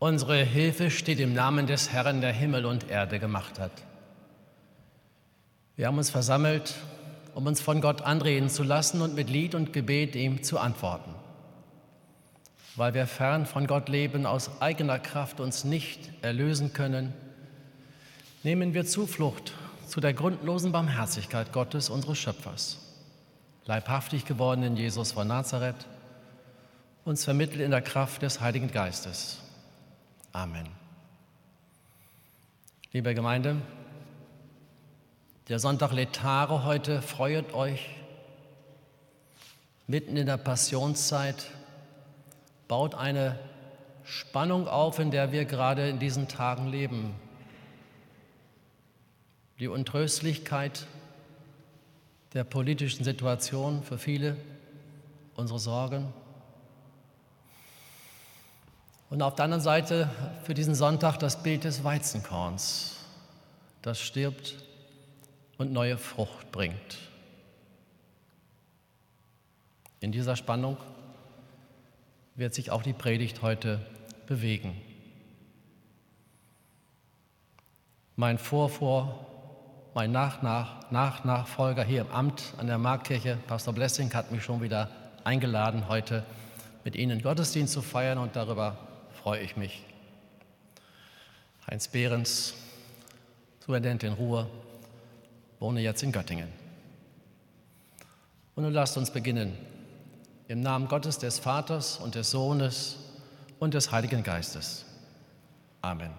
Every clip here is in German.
Unsere Hilfe steht im Namen des Herrn, der Himmel und Erde gemacht hat. Wir haben uns versammelt, um uns von Gott anreden zu lassen und mit Lied und Gebet ihm zu antworten. Weil wir fern von Gott leben, aus eigener Kraft uns nicht erlösen können, nehmen wir Zuflucht zu der grundlosen Barmherzigkeit Gottes, unseres Schöpfers, leibhaftig geworden in Jesus von Nazareth, uns vermittelt in der Kraft des Heiligen Geistes. Amen. Liebe Gemeinde, der Sonntag Letare heute freut euch mitten in der Passionszeit, baut eine Spannung auf, in der wir gerade in diesen Tagen leben. Die Untröstlichkeit der politischen Situation für viele, unsere Sorgen, und auf der anderen Seite für diesen Sonntag das Bild des Weizenkorns, das stirbt und neue Frucht bringt. In dieser Spannung wird sich auch die Predigt heute bewegen. Mein Vorvor, mein Nach-Nach, Nach-Nachfolger hier im Amt an der Marktkirche, Pastor Blessing, hat mich schon wieder eingeladen, heute mit Ihnen Gottesdienst zu feiern und darüber freue ich mich. Heinz Behrens, Superintendent in Ruhr, wohne jetzt in Göttingen. Und nun lasst uns beginnen. Im Namen Gottes, des Vaters und des Sohnes und des Heiligen Geistes. Amen.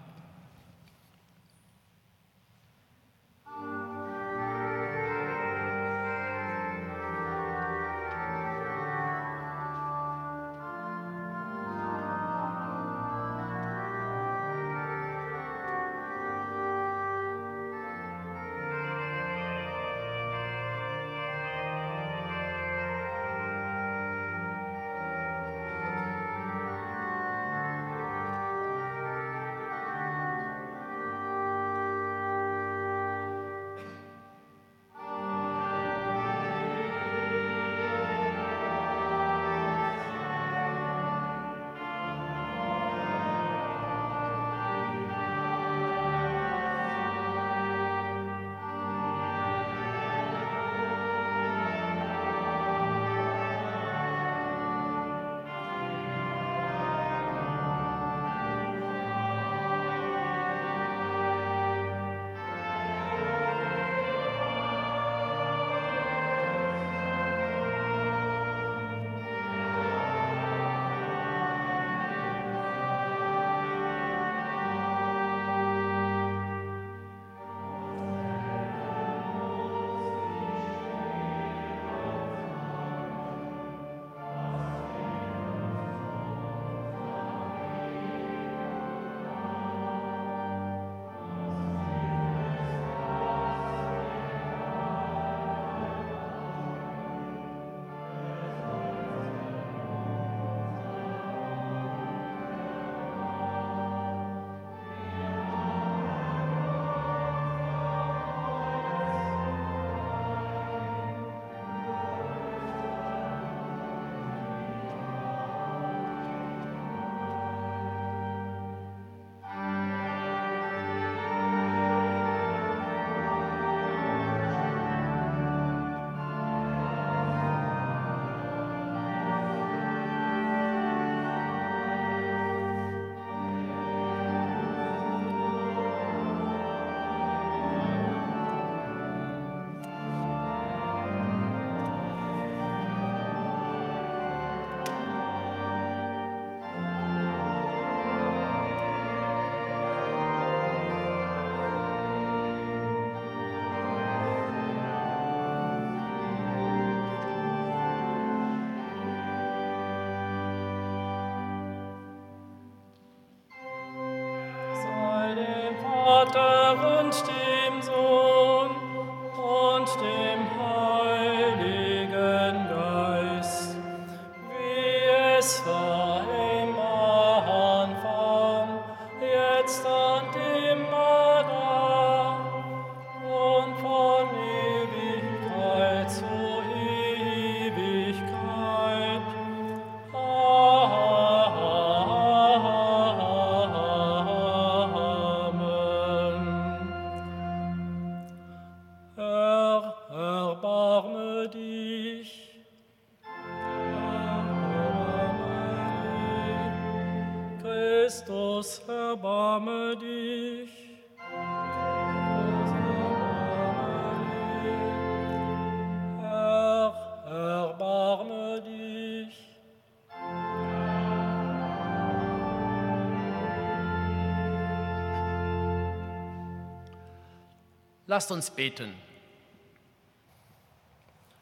Lasst uns beten.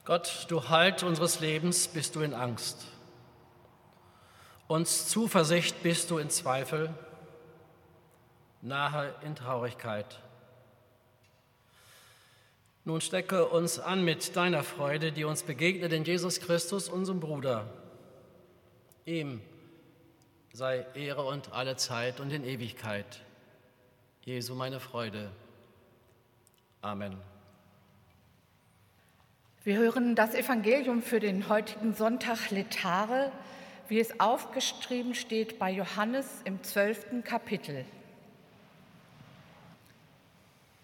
Gott, du Halt unseres Lebens, bist du in Angst. Uns Zuversicht bist du in Zweifel, nahe in Traurigkeit. Nun stecke uns an mit deiner Freude, die uns begegnet in Jesus Christus, unserem Bruder. Ihm sei Ehre und alle Zeit und in Ewigkeit. Jesu meine Freude. Amen. Wir hören das Evangelium für den heutigen Sonntag Letare, wie es aufgeschrieben steht bei Johannes im zwölften Kapitel.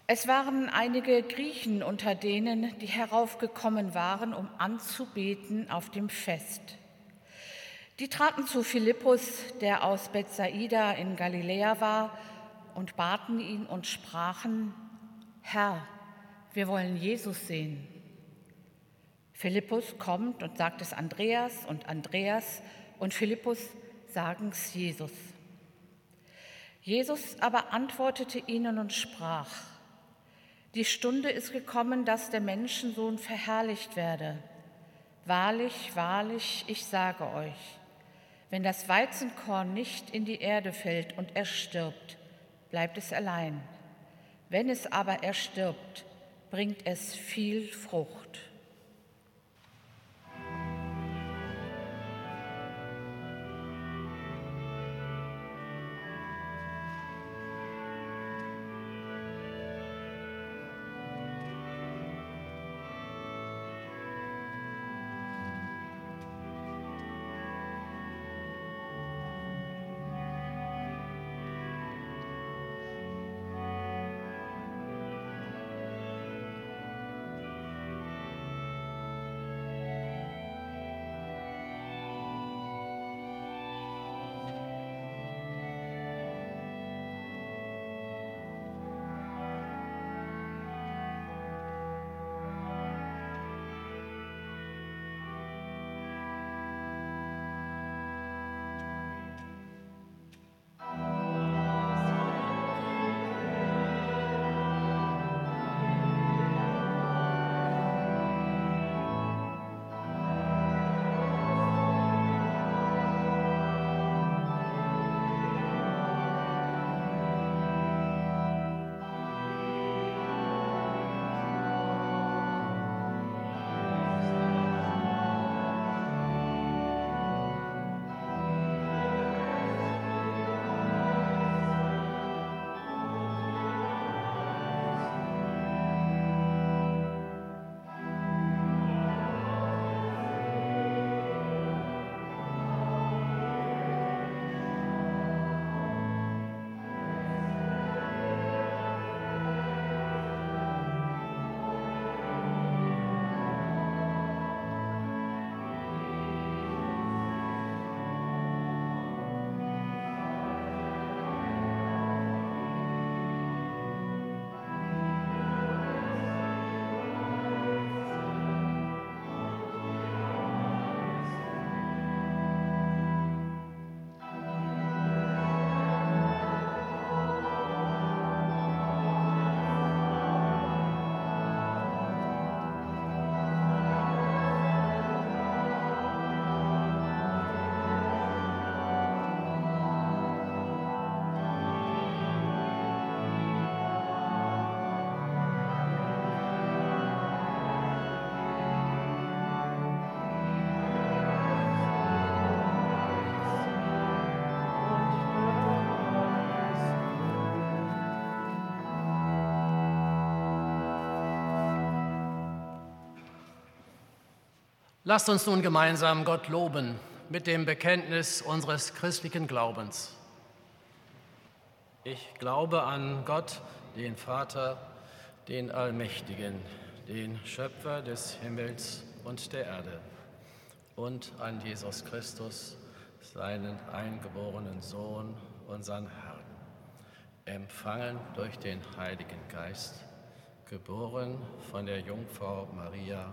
Es waren einige Griechen unter denen, die heraufgekommen waren, um anzubeten auf dem Fest. Die traten zu Philippus, der aus Bethsaida in Galiläa war, und baten ihn und sprachen, Herr, wir wollen Jesus sehen. Philippus kommt und sagt es Andreas und Andreas und Philippus sagen es Jesus. Jesus aber antwortete ihnen und sprach, die Stunde ist gekommen, dass der Menschensohn verherrlicht werde. Wahrlich, wahrlich, ich sage euch, wenn das Weizenkorn nicht in die Erde fällt und erstirbt, bleibt es allein. Wenn es aber erstirbt, bringt es viel Frucht. Lasst uns nun gemeinsam Gott loben mit dem Bekenntnis unseres christlichen Glaubens. Ich glaube an Gott, den Vater, den Allmächtigen, den Schöpfer des Himmels und der Erde und an Jesus Christus, seinen eingeborenen Sohn, unseren Herrn, empfangen durch den Heiligen Geist, geboren von der Jungfrau Maria,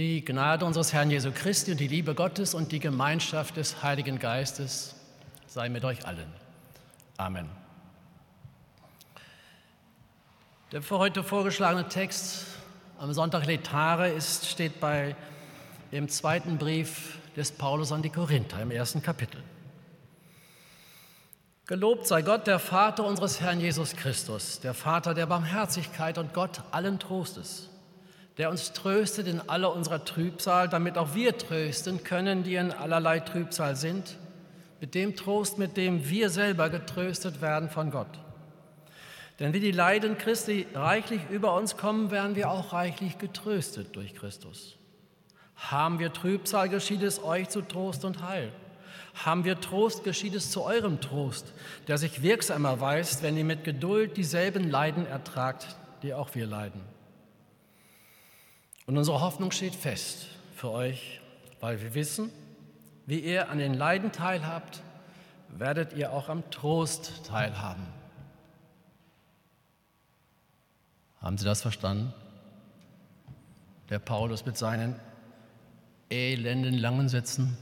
Die Gnade unseres Herrn Jesu Christi und die Liebe Gottes und die Gemeinschaft des Heiligen Geistes sei mit euch allen. Amen. Der für heute vorgeschlagene Text am Sonntag Letare ist, steht bei dem zweiten Brief des Paulus an die Korinther im ersten Kapitel. Gelobt sei Gott, der Vater unseres Herrn Jesus Christus, der Vater der Barmherzigkeit und Gott allen Trostes der uns tröstet in aller unserer Trübsal, damit auch wir trösten können, die in allerlei Trübsal sind, mit dem Trost, mit dem wir selber getröstet werden von Gott. Denn wie die Leiden Christi reichlich über uns kommen, werden wir auch reichlich getröstet durch Christus. Haben wir Trübsal, geschieht es euch zu Trost und Heil. Haben wir Trost, geschieht es zu eurem Trost, der sich wirksam erweist, wenn ihr mit Geduld dieselben Leiden ertragt, die auch wir leiden. Und unsere Hoffnung steht fest für euch, weil wir wissen, wie ihr an den Leiden teilhabt, werdet ihr auch am Trost teilhaben. Haben Sie das verstanden? Der Paulus mit seinen elenden langen Sätzen.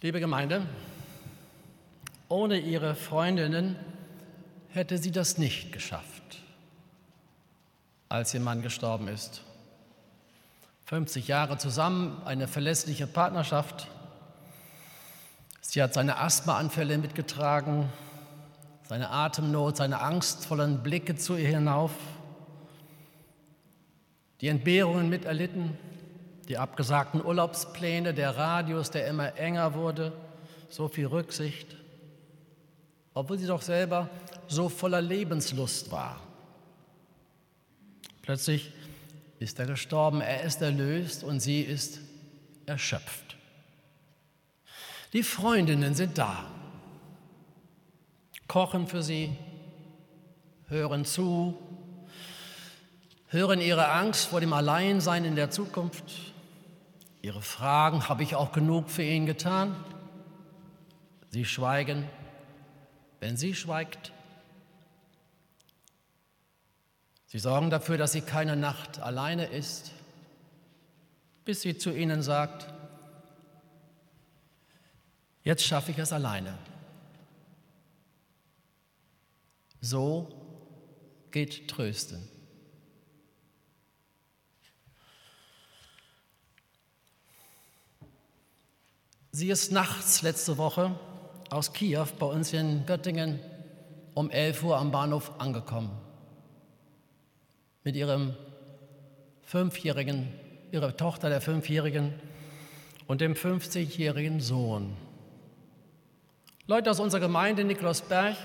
Liebe Gemeinde, ohne ihre Freundinnen hätte sie das nicht geschafft, als ihr Mann gestorben ist. 50 Jahre zusammen, eine verlässliche Partnerschaft. Sie hat seine Asthmaanfälle mitgetragen, seine Atemnot, seine angstvollen Blicke zu ihr hinauf, die Entbehrungen miterlitten, die abgesagten Urlaubspläne, der Radius, der immer enger wurde, so viel Rücksicht obwohl sie doch selber so voller Lebenslust war. Plötzlich ist er gestorben, er ist erlöst und sie ist erschöpft. Die Freundinnen sind da, kochen für sie, hören zu, hören ihre Angst vor dem Alleinsein in der Zukunft, ihre Fragen, habe ich auch genug für ihn getan? Sie schweigen wenn sie schweigt. Sie sorgen dafür, dass sie keine Nacht alleine ist, bis sie zu ihnen sagt, jetzt schaffe ich es alleine. So geht Trösten. Sie ist nachts letzte Woche aus Kiew bei uns in Göttingen um 11 Uhr am Bahnhof angekommen. Mit ihrem Fünfjährigen, ihrer Tochter, der Fünfjährigen und dem 50-jährigen Sohn. Leute aus unserer Gemeinde Nikolausberg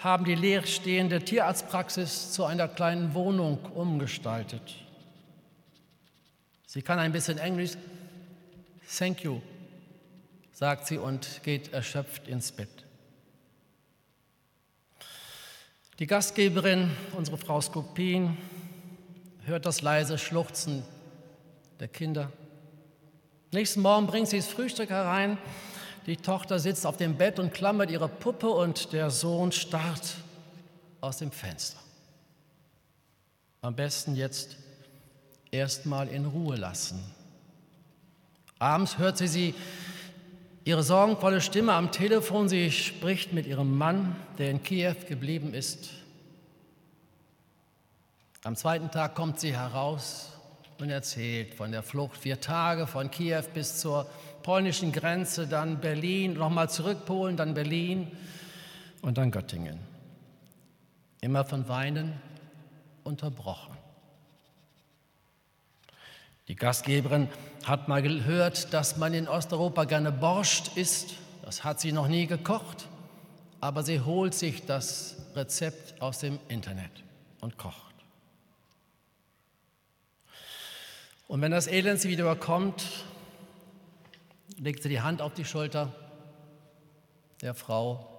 haben die leerstehende Tierarztpraxis zu einer kleinen Wohnung umgestaltet. Sie kann ein bisschen Englisch. Thank you sagt sie und geht erschöpft ins Bett. Die Gastgeberin, unsere Frau Skopin, hört das leise Schluchzen der Kinder. Nächsten Morgen bringt sie das Frühstück herein. Die Tochter sitzt auf dem Bett und klammert ihre Puppe und der Sohn starrt aus dem Fenster. Am besten jetzt erstmal in Ruhe lassen. Abends hört sie sie ihre sorgenvolle Stimme am Telefon. Sie spricht mit ihrem Mann, der in Kiew geblieben ist. Am zweiten Tag kommt sie heraus und erzählt von der Flucht. Vier Tage von Kiew bis zur polnischen Grenze, dann Berlin, nochmal zurück Polen, dann Berlin und dann Göttingen. Immer von Weinen unterbrochen. Die Gastgeberin hat mal gehört, dass man in Osteuropa gerne Borscht isst. Das hat sie noch nie gekocht, aber sie holt sich das Rezept aus dem Internet und kocht. Und wenn das Elend sie wieder überkommt, legt sie die Hand auf die Schulter der Frau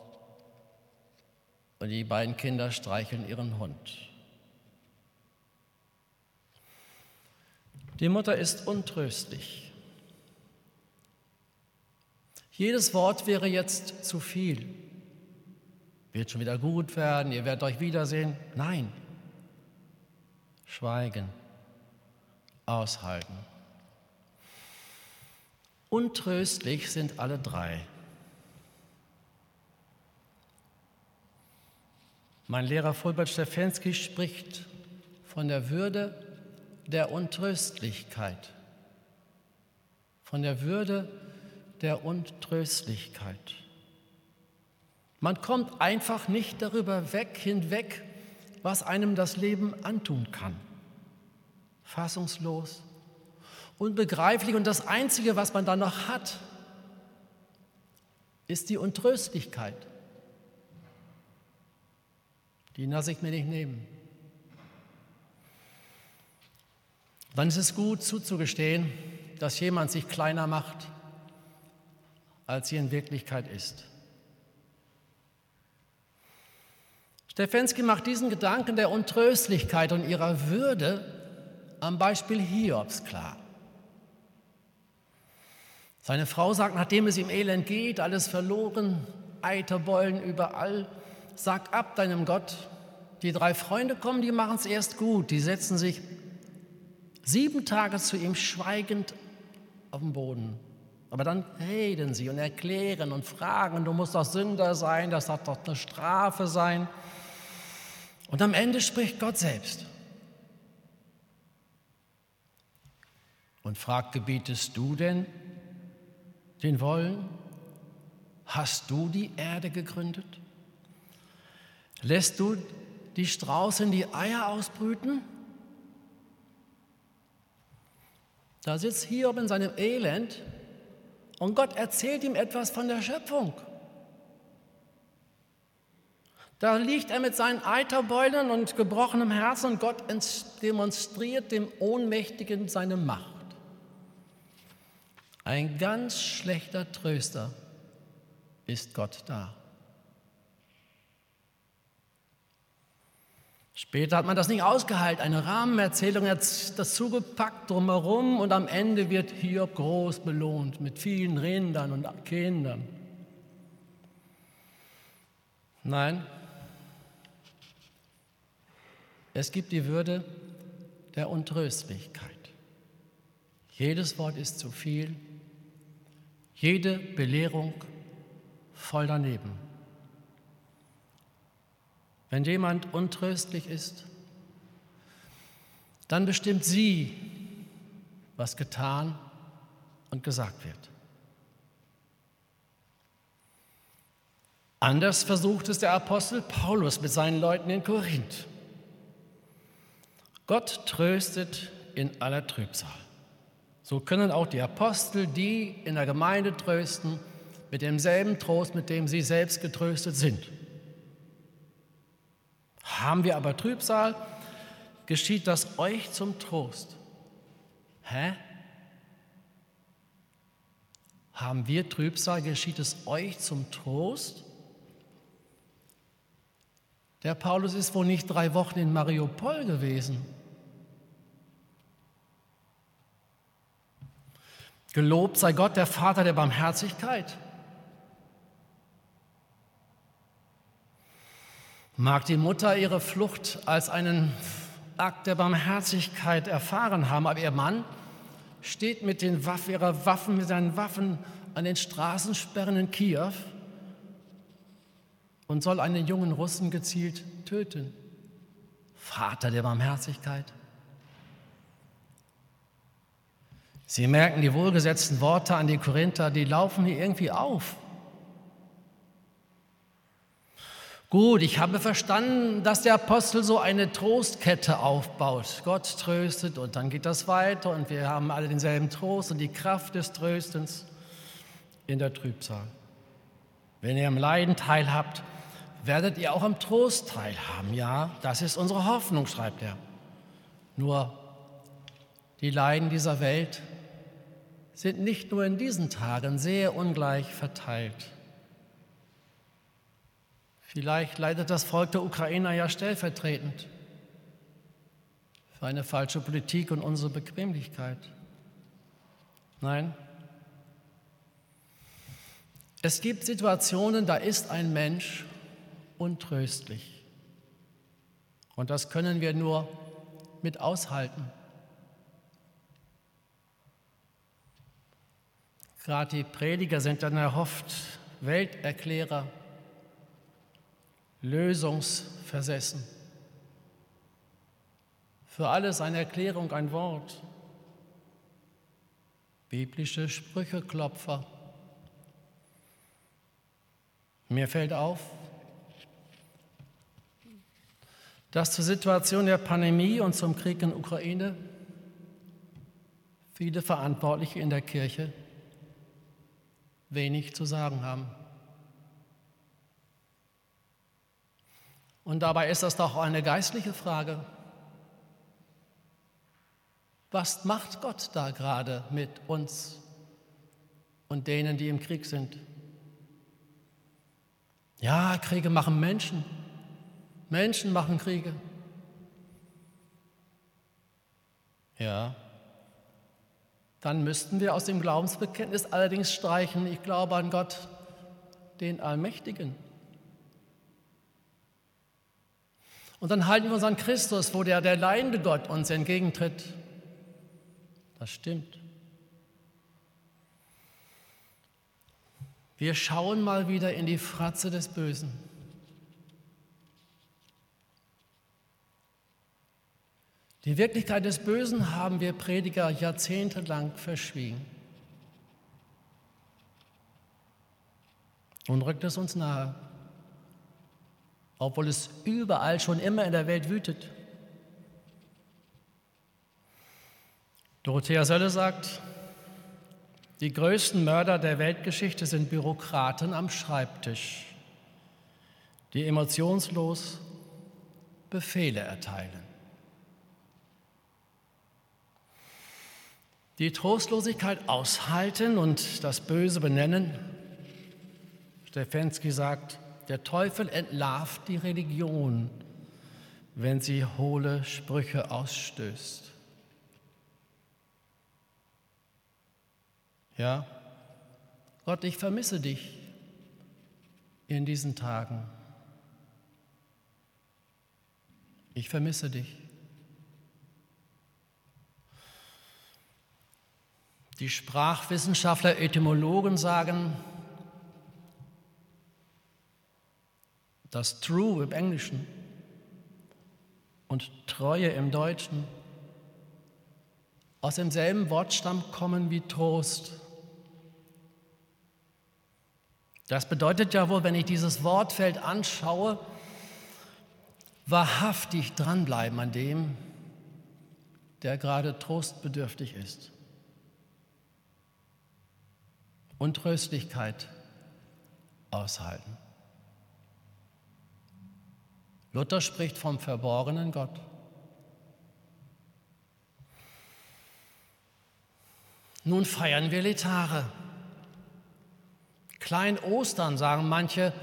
und die beiden Kinder streicheln ihren Hund. Die Mutter ist untröstlich. Jedes Wort wäre jetzt zu viel. Wird schon wieder gut werden, ihr werdet euch wiedersehen. Nein, schweigen aushalten. Untröstlich sind alle drei. Mein Lehrer Fulbert Stefanski spricht von der Würde der Untröstlichkeit. Von der Würde der Untröstlichkeit. Man kommt einfach nicht darüber weg, hinweg, was einem das Leben antun kann fassungslos, unbegreiflich und das Einzige, was man dann noch hat, ist die Untröstlichkeit. Die lasse ich mir nicht nehmen. Dann ist es gut zuzugestehen, dass jemand sich kleiner macht, als sie in Wirklichkeit ist. Stefanski macht diesen Gedanken der Untröstlichkeit und ihrer Würde am Beispiel Hiobs klar. Seine Frau sagt, nachdem es ihm elend geht, alles verloren, Eiterbeulen überall, sag ab deinem Gott. Die drei Freunde kommen, die machen es erst gut. Die setzen sich sieben Tage zu ihm schweigend auf den Boden. Aber dann reden sie und erklären und fragen, du musst doch Sünder sein, das hat doch eine Strafe sein. Und am Ende spricht Gott selbst. und fragt, gebietest du denn den Wollen? Hast du die Erde gegründet? Lässt du die Straußen die Eier ausbrüten? Da sitzt Hiob in seinem Elend und Gott erzählt ihm etwas von der Schöpfung. Da liegt er mit seinen Eiterbeulen und gebrochenem Herzen und Gott demonstriert dem Ohnmächtigen seine Macht. Ein ganz schlechter Tröster ist Gott da. Später hat man das nicht ausgehalten, eine Rahmenerzählung hat dazu gepackt drumherum und am Ende wird Hiob groß belohnt mit vielen Rindern und Kindern. Nein, es gibt die Würde der Untröstlichkeit. Jedes Wort ist zu viel, jede Belehrung voll daneben. Wenn jemand untröstlich ist, dann bestimmt sie, was getan und gesagt wird. Anders versucht es der Apostel Paulus mit seinen Leuten in Korinth. Gott tröstet in aller Trübsal. So können auch die Apostel die in der Gemeinde trösten mit demselben Trost, mit dem sie selbst getröstet sind. Haben wir aber Trübsal, geschieht das euch zum Trost. Hä? Haben wir Trübsal, geschieht es euch zum Trost? Der Paulus ist wohl nicht drei Wochen in Mariupol gewesen. Gelobt sei Gott, der Vater der Barmherzigkeit. Mag die Mutter ihre Flucht als einen Akt der Barmherzigkeit erfahren haben, aber ihr Mann steht mit den Waffen, ihrer Waffen, mit seinen Waffen an den Straßensperren in Kiew und soll einen jungen Russen gezielt töten. Vater der Barmherzigkeit. Sie merken die wohlgesetzten Worte an die Korinther, die laufen hier irgendwie auf. Gut, ich habe verstanden, dass der Apostel so eine Trostkette aufbaut. Gott tröstet und dann geht das weiter und wir haben alle denselben Trost und die Kraft des Tröstens in der Trübsal. Wenn ihr am Leiden teilhabt, werdet ihr auch am Trost teilhaben. Ja, das ist unsere Hoffnung, schreibt er. Nur die Leiden dieser Welt sind nicht nur in diesen Tagen sehr ungleich verteilt. Vielleicht leidet das Volk der Ukrainer ja stellvertretend für eine falsche Politik und unsere Bequemlichkeit. Nein. Es gibt Situationen, da ist ein Mensch untröstlich. Und das können wir nur mit aushalten. Gerade die Prediger sind dann erhofft Welterklärer lösungsversessen. Für alles eine Erklärung, ein Wort. Biblische Sprücheklopfer. Mir fällt auf, dass zur Situation der Pandemie und zum Krieg in Ukraine viele Verantwortliche in der Kirche wenig zu sagen haben. Und dabei ist das doch eine geistliche Frage. Was macht Gott da gerade mit uns und denen, die im Krieg sind? Ja, Kriege machen Menschen. Menschen machen Kriege. Ja. Dann müssten wir aus dem Glaubensbekenntnis allerdings streichen, ich glaube an Gott, den Allmächtigen. Und dann halten wir uns an Christus, wo der, der leidende Gott uns entgegentritt. Das stimmt. Wir schauen mal wieder in die Fratze des Bösen. Die Wirklichkeit des Bösen haben wir Prediger jahrzehntelang verschwiegen. Und rückt es uns nahe obwohl es überall schon immer in der Welt wütet. Dorothea Sölle sagt, die größten Mörder der Weltgeschichte sind Bürokraten am Schreibtisch, die emotionslos Befehle erteilen. Die Trostlosigkeit aushalten und das Böse benennen. Stefensky sagt, der Teufel entlarvt die Religion, wenn sie hohle Sprüche ausstößt. Ja, Gott, ich vermisse dich in diesen Tagen. Ich vermisse dich. Die Sprachwissenschaftler, Etymologen sagen, dass True im Englischen und Treue im Deutschen aus demselben Wortstamm kommen wie Trost. Das bedeutet ja wohl, wenn ich dieses Wortfeld anschaue, wahrhaftig dranbleiben an dem, der gerade trostbedürftig ist. Und Tröstlichkeit aushalten. Luther spricht vom verborgenen Gott. Nun feiern wir Letare. Klein Ostern, sagen manche,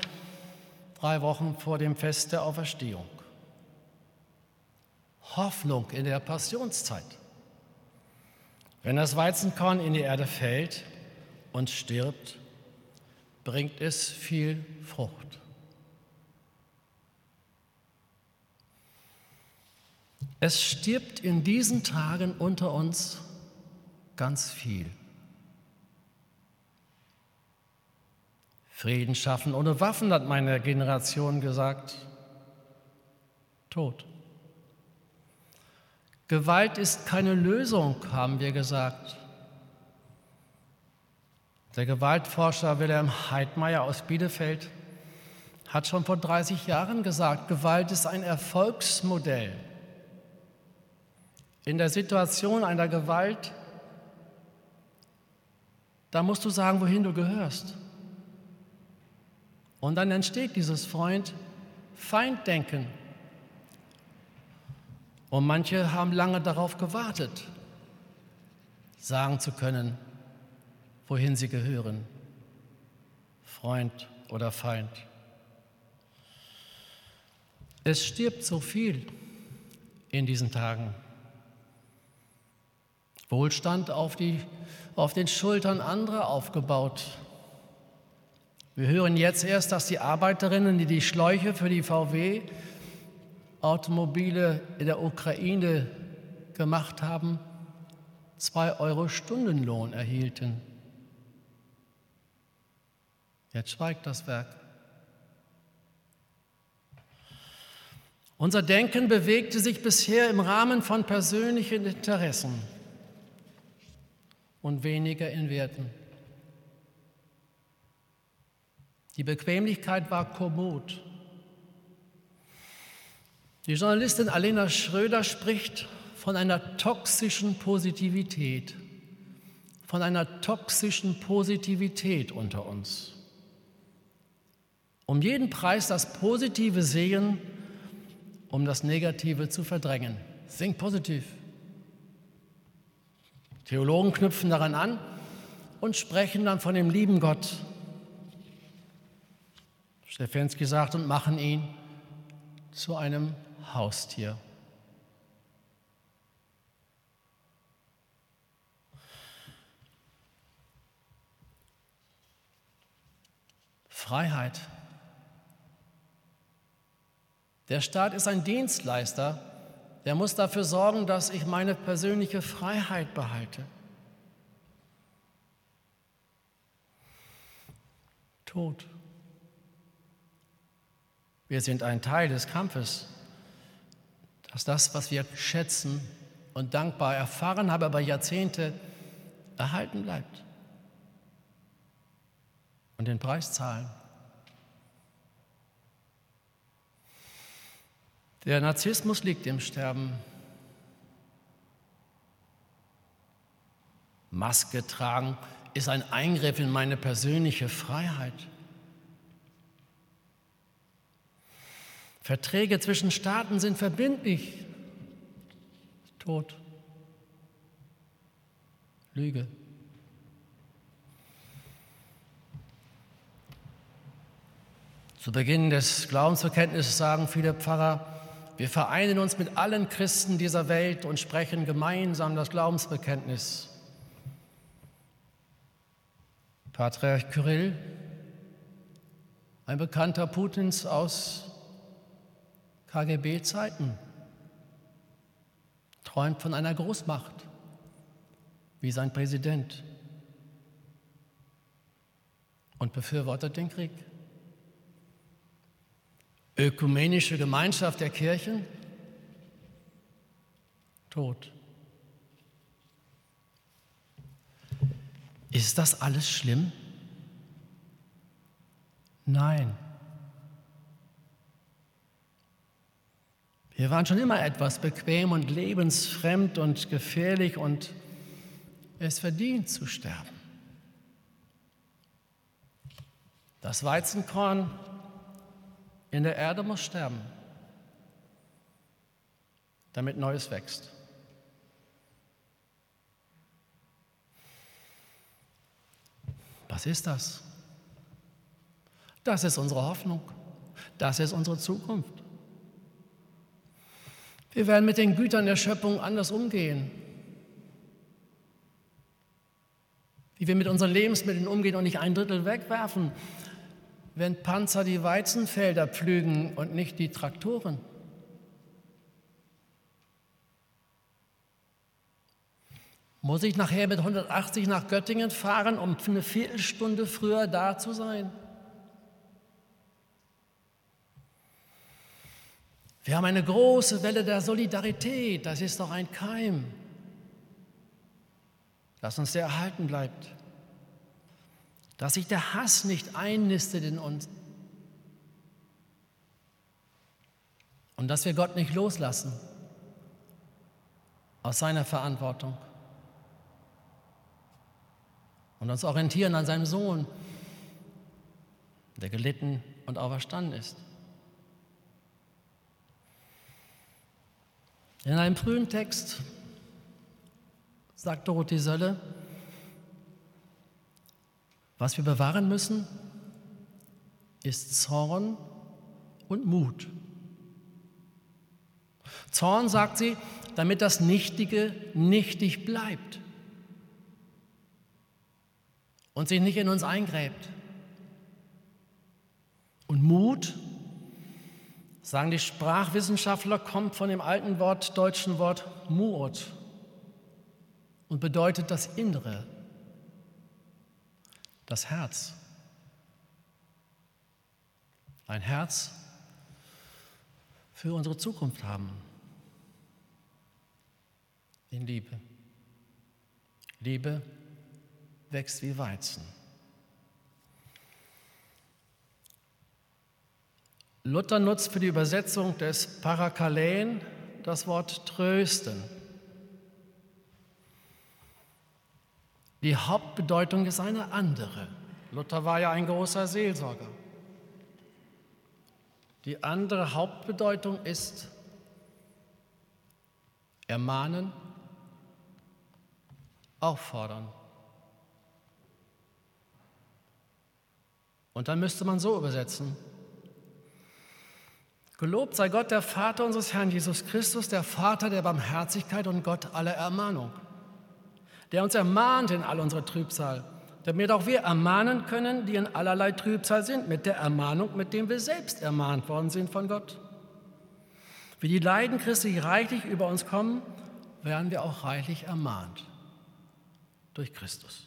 drei Wochen vor dem Fest der Auferstehung. Hoffnung in der Passionszeit. Wenn das Weizenkorn in die Erde fällt und stirbt, bringt es viel Frucht. Es stirbt in diesen Tagen unter uns ganz viel. Frieden schaffen ohne Waffen, hat meine Generation gesagt. Tod. Gewalt ist keine Lösung, haben wir gesagt. Der Gewaltforscher Wilhelm Heidmeier aus Bielefeld hat schon vor 30 Jahren gesagt, Gewalt ist ein Erfolgsmodell. In der Situation einer Gewalt, da musst du sagen, wohin du gehörst. Und dann entsteht dieses Freund-Feind-Denken. Und manche haben lange darauf gewartet, sagen zu können, wohin sie gehören, Freund oder Feind. Es stirbt so viel in diesen Tagen. Wohlstand auf, die, auf den Schultern anderer aufgebaut, wir hören jetzt erst, dass die Arbeiterinnen, die die Schläuche für die VW-Automobile in der Ukraine gemacht haben, zwei Euro Stundenlohn erhielten. Jetzt schweigt das Werk. Unser Denken bewegte sich bisher im Rahmen von persönlichen Interessen und weniger in Werten. Die Bequemlichkeit war kommod. Die Journalistin Alena Schröder spricht von einer toxischen Positivität, von einer toxischen Positivität unter uns. Um jeden Preis das Positive sehen, um das Negative zu verdrängen. Think positiv. Theologen knüpfen daran an und sprechen dann von dem lieben Gott, Stefanski sagt, und machen ihn zu einem Haustier. Freiheit. Der Staat ist ein Dienstleister, der muss dafür sorgen, dass ich meine persönliche Freiheit behalte. Tod. Wir sind ein Teil des Kampfes, dass das, was wir schätzen und dankbar erfahren haben, über Jahrzehnte erhalten bleibt und den Preis zahlen. Der Narzissmus liegt im Sterben. Maske tragen ist ein Eingriff in meine persönliche Freiheit. Verträge zwischen Staaten sind verbindlich. Tod. Lüge. Zu Beginn des Glaubensbekenntnisses sagen viele Pfarrer, wir vereinen uns mit allen Christen dieser Welt und sprechen gemeinsam das Glaubensbekenntnis. Patriarch Kyrill, ein Bekannter Putins aus KGB-Zeiten, träumt von einer Großmacht wie sein Präsident und befürwortet den Krieg. Ökumenische Gemeinschaft der Kirchen, tot. Ist das alles schlimm? Nein. Wir waren schon immer etwas bequem und lebensfremd und gefährlich und es verdient zu sterben. Das Weizenkorn in der Erde muss sterben, damit Neues wächst. Was ist das? Das ist unsere Hoffnung. Das ist unsere Zukunft. Wir werden mit den Gütern der Schöpfung anders umgehen. Wie wir mit unseren Lebensmitteln umgehen und nicht ein Drittel wegwerfen, wenn Panzer die Weizenfelder pflügen und nicht die Traktoren? Muss ich nachher mit 180 nach Göttingen fahren, um eine Viertelstunde früher da zu sein? Wir haben eine große Welle der Solidarität, das ist doch ein Keim, das uns sehr erhalten bleibt. Dass sich der Hass nicht einnistet in uns. Und dass wir Gott nicht loslassen aus seiner Verantwortung. Und uns orientieren an seinem Sohn, der gelitten und auferstanden ist. In einem frühen Text sagt Dorothee Sölle, was wir bewahren müssen, ist Zorn und Mut. Zorn, sagt sie, damit das Nichtige nichtig bleibt und sich nicht in uns eingräbt. Und Mut, sagen die Sprachwissenschaftler, kommt von dem alten Wort, deutschen Wort Muot und bedeutet das Innere, das Herz. Ein Herz für unsere Zukunft haben. In Liebe. Liebe wächst wie Weizen. Luther nutzt für die Übersetzung des Parakalein das Wort trösten. Die Hauptbedeutung ist eine andere. Luther war ja ein großer Seelsorger. Die andere Hauptbedeutung ist ermahnen, auffordern. Und dann müsste man so übersetzen. Gelobt sei Gott, der Vater unseres Herrn Jesus Christus, der Vater der Barmherzigkeit und Gott aller Ermahnung der uns ermahnt in all unserer Trübsal, damit auch wir ermahnen können, die in allerlei Trübsal sind, mit der Ermahnung, mit dem wir selbst ermahnt worden sind von Gott. Wie die Leiden Christi reichlich über uns kommen, werden wir auch reichlich ermahnt durch Christus.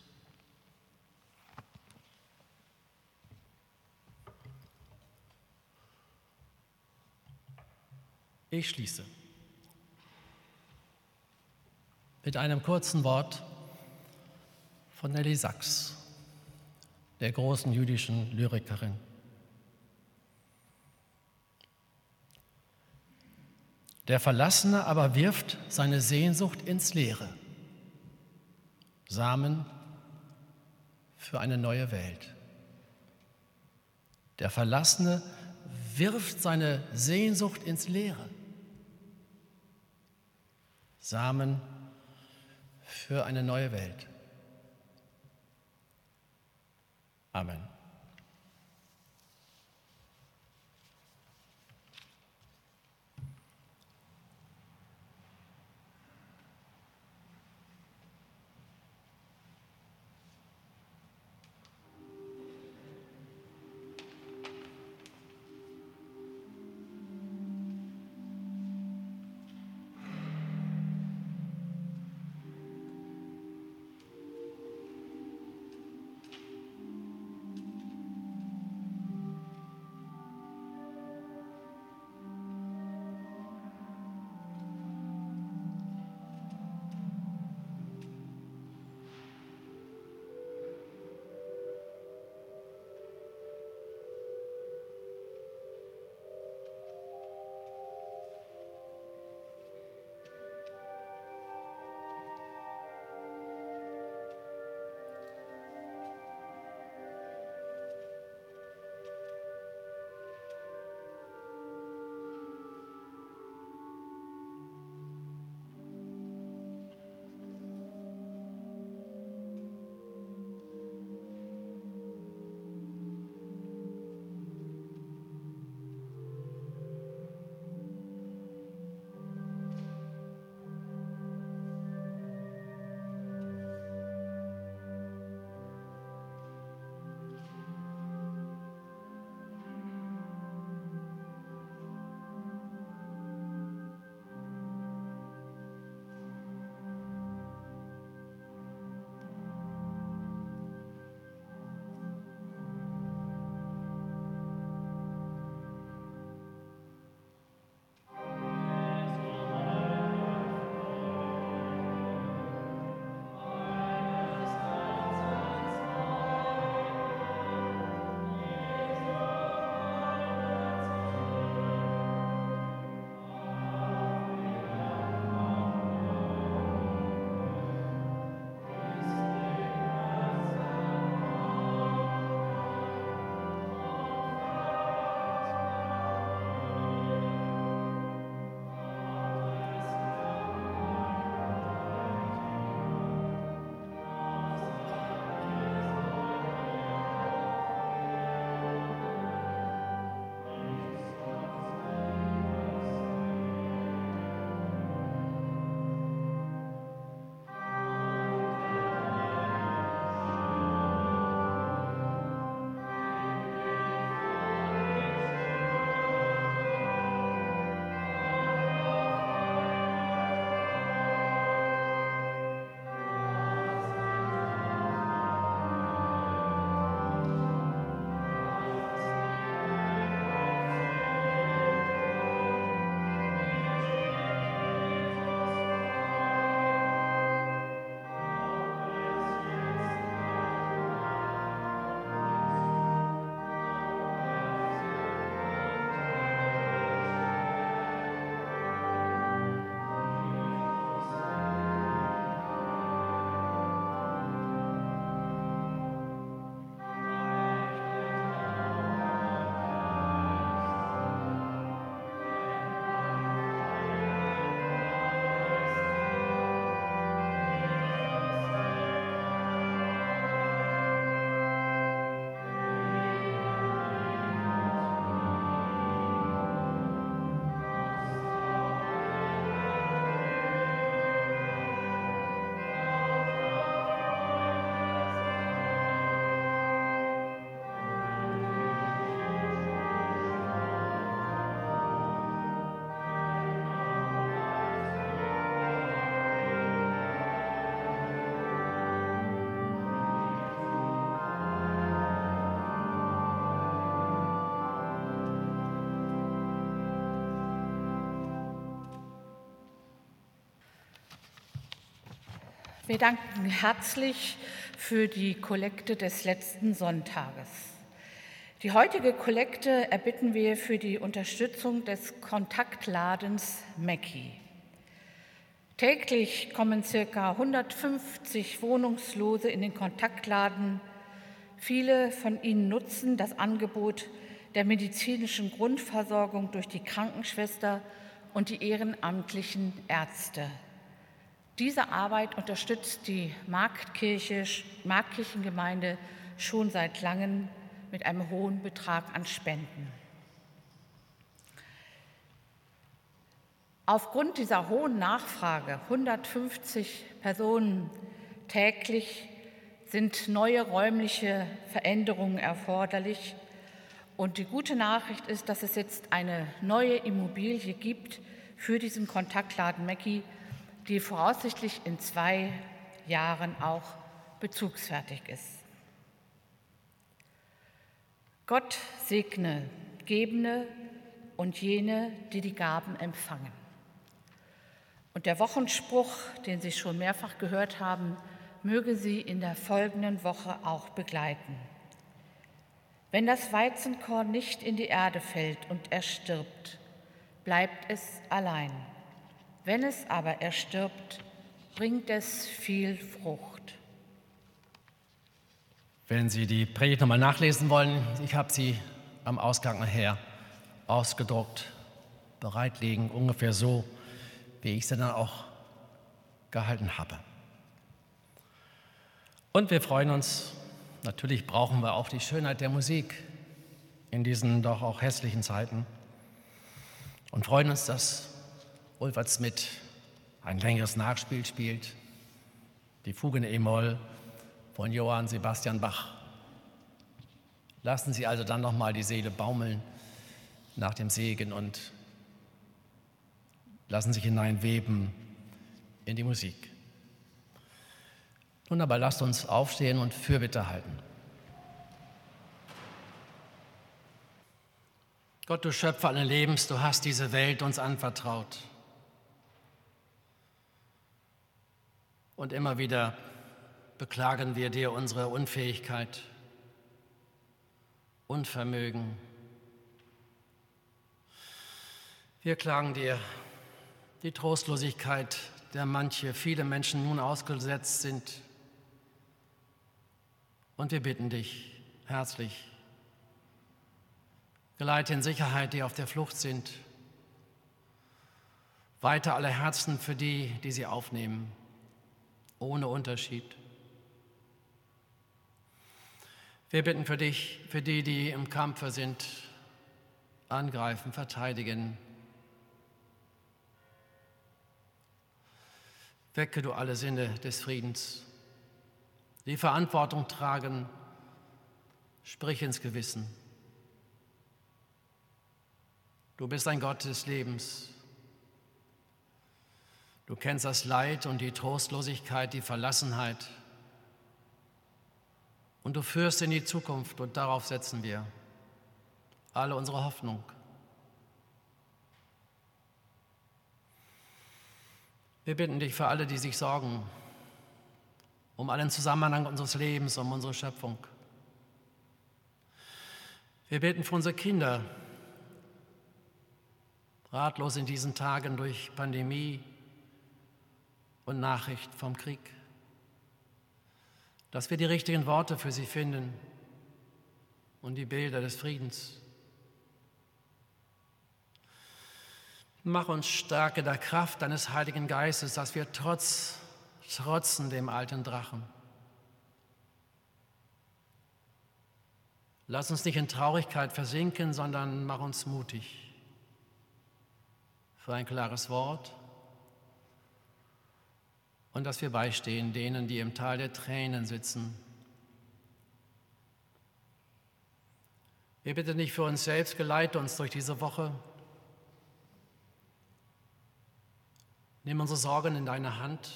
Ich schließe mit einem kurzen Wort von Nelly Sachs, der großen jüdischen Lyrikerin. Der Verlassene aber wirft seine Sehnsucht ins Leere. Samen für eine neue Welt. Der Verlassene wirft seine Sehnsucht ins Leere. Samen für eine neue Welt. Amen. Wir danken herzlich für die Kollekte des letzten Sonntages. Die heutige Kollekte erbitten wir für die Unterstützung des Kontaktladens Mecki. Täglich kommen circa 150 Wohnungslose in den Kontaktladen. Viele von ihnen nutzen das Angebot der medizinischen Grundversorgung durch die Krankenschwester und die ehrenamtlichen Ärzte. Diese Arbeit unterstützt die Marktkirche, Marktkirchengemeinde schon seit langem mit einem hohen Betrag an Spenden. Aufgrund dieser hohen Nachfrage, 150 Personen täglich, sind neue räumliche Veränderungen erforderlich. Und die gute Nachricht ist, dass es jetzt eine neue Immobilie gibt für diesen Kontaktladen Mecki, die voraussichtlich in zwei Jahren auch bezugsfertig ist. Gott segne Gebende und jene, die die Gaben empfangen. Und der Wochenspruch, den Sie schon mehrfach gehört haben, möge Sie in der folgenden Woche auch begleiten. Wenn das Weizenkorn nicht in die Erde fällt und erstirbt, bleibt es allein. Wenn es aber erstirbt, bringt es viel Frucht. Wenn Sie die Predigt nochmal nachlesen wollen, ich habe sie am Ausgang nachher ausgedruckt, bereitlegen, ungefähr so, wie ich sie dann auch gehalten habe. Und wir freuen uns, natürlich brauchen wir auch die Schönheit der Musik in diesen doch auch hässlichen Zeiten und freuen uns, dass Ulfert Smith ein längeres Nachspiel spielt, die Fuge in E-Moll von Johann Sebastian Bach. Lassen Sie also dann nochmal die Seele baumeln nach dem Segen und lassen sich hineinweben in die Musik. Nun aber lasst uns aufstehen und Fürbitte halten. Gott, du Schöpfer allen Lebens, du hast diese Welt uns anvertraut. Und immer wieder beklagen wir dir unsere Unfähigkeit, Unvermögen. Wir klagen dir die Trostlosigkeit, der manche, viele Menschen nun ausgesetzt sind. Und wir bitten dich herzlich, geleite in Sicherheit, die auf der Flucht sind. Weite alle Herzen für die, die sie aufnehmen, ohne Unterschied. Wir bitten für dich, für die, die im Kampfe sind, angreifen, verteidigen, Wecke du alle Sinne des Friedens, die Verantwortung tragen, sprich ins Gewissen. Du bist ein Gott des Lebens. Du kennst das Leid und die Trostlosigkeit, die Verlassenheit. Und du führst in die Zukunft und darauf setzen wir alle unsere Hoffnung. Wir bitten dich für alle, die sich sorgen, um allen Zusammenhang unseres Lebens, um unsere Schöpfung. Wir beten für unsere Kinder, ratlos in diesen Tagen durch Pandemie und Nachricht vom Krieg, dass wir die richtigen Worte für sie finden und die Bilder des Friedens. Mach uns stark in der Kraft deines Heiligen Geistes, dass wir trotz, trotzen dem alten Drachen. Lass uns nicht in Traurigkeit versinken, sondern mach uns mutig für ein klares Wort und dass wir beistehen denen, die im Tal der Tränen sitzen. Wir bitten dich für uns selbst, geleite uns durch diese Woche. Nimm unsere Sorgen in deine Hand,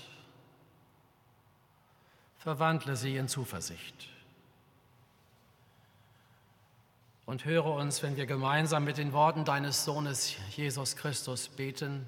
verwandle sie in Zuversicht. Und höre uns, wenn wir gemeinsam mit den Worten deines Sohnes Jesus Christus beten.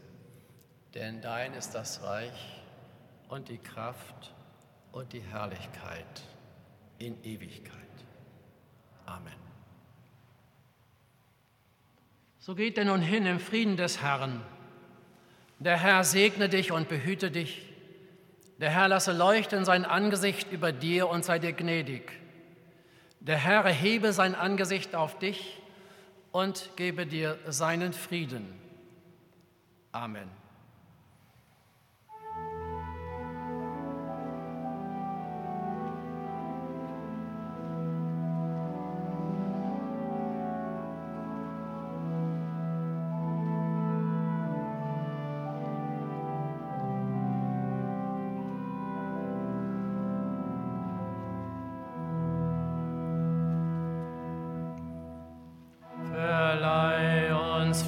Denn dein ist das Reich und die Kraft und die Herrlichkeit in Ewigkeit. Amen. So geht denn nun hin im Frieden des Herrn. Der Herr segne dich und behüte dich. Der Herr lasse leuchten sein Angesicht über dir und sei dir gnädig. Der Herr erhebe sein Angesicht auf dich und gebe dir seinen Frieden. Amen. Für uns